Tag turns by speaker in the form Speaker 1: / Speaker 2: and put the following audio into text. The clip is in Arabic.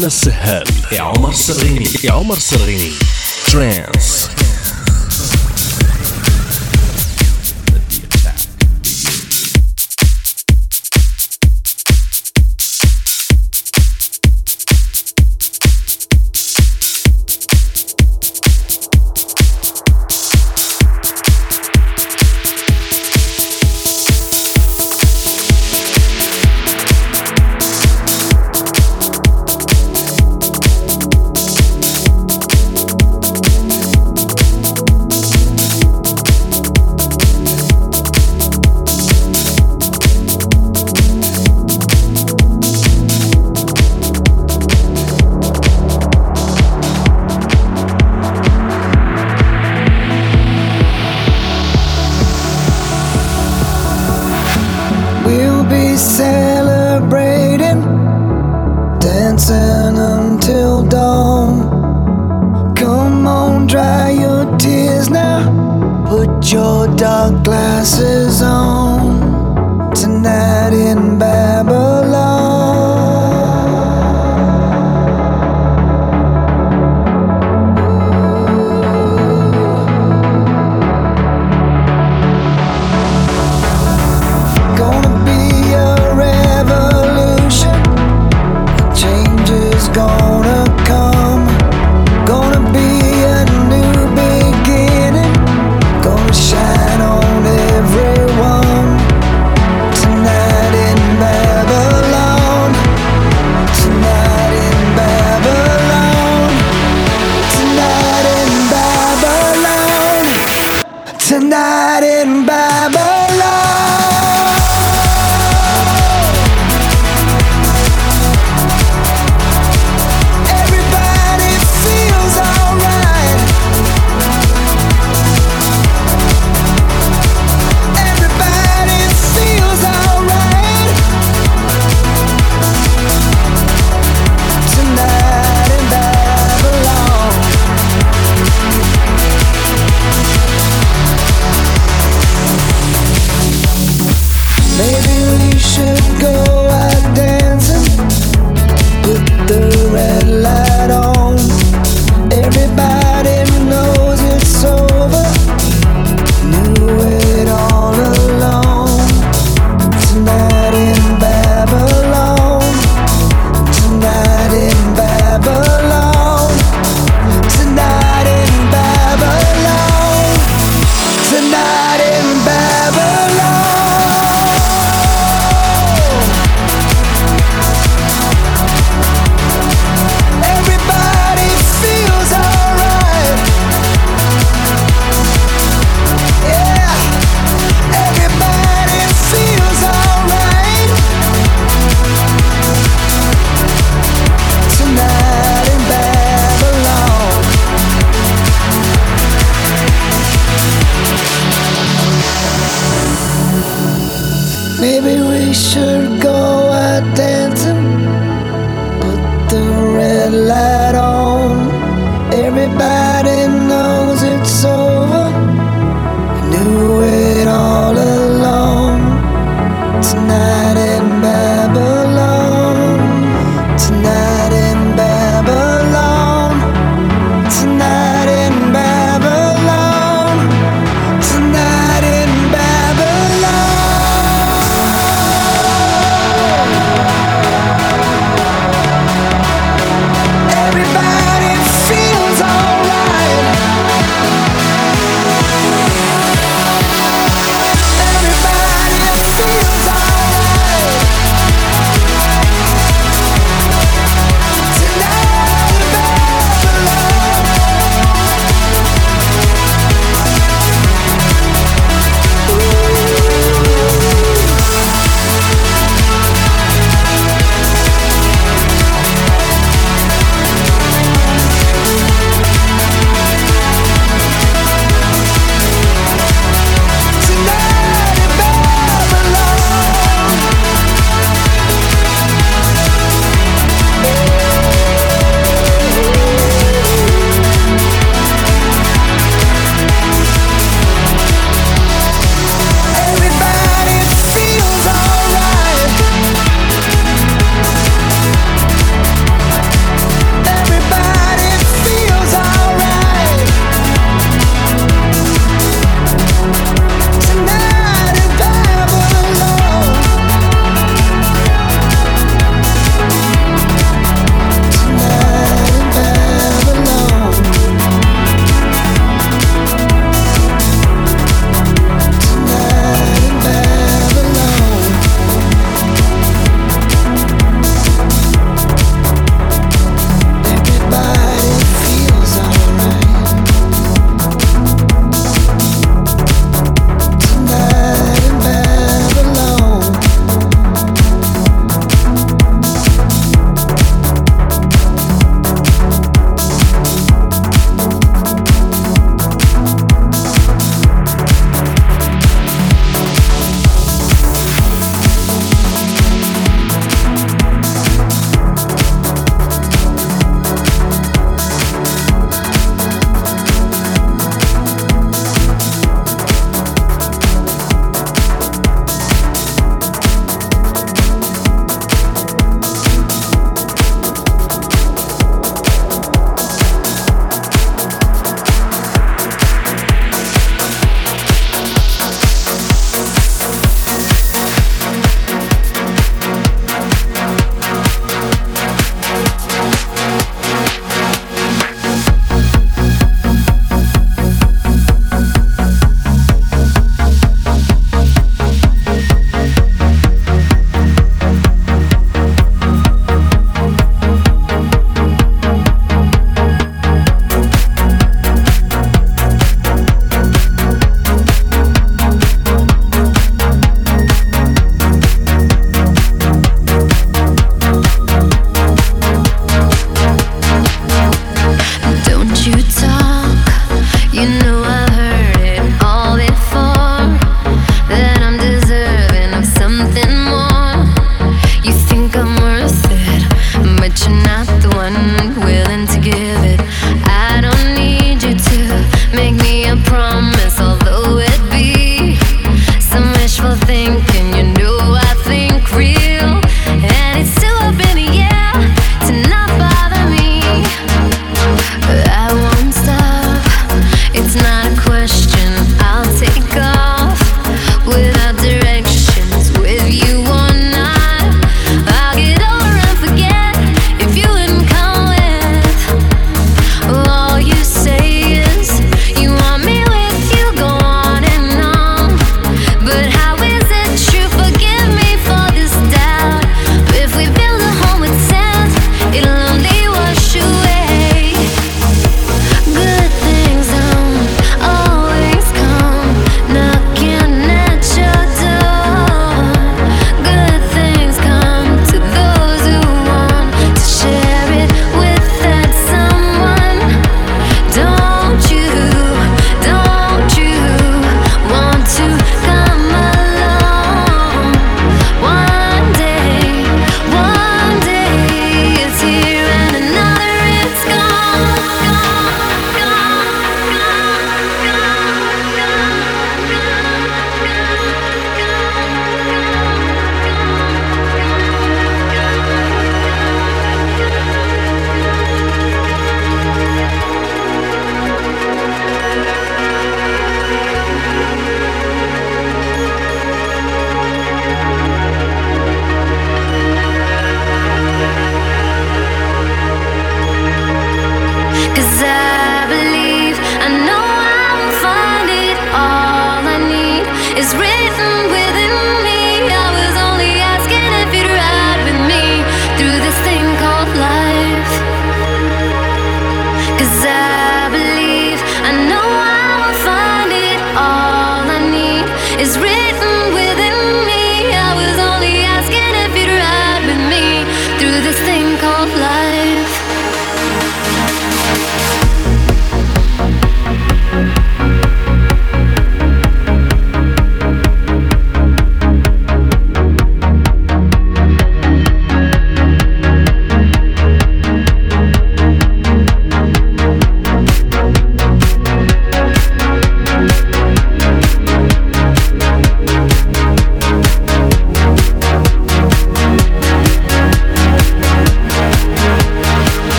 Speaker 1: أنا السهاب يا عمر سرغيني يا عمر سرغيني ترانس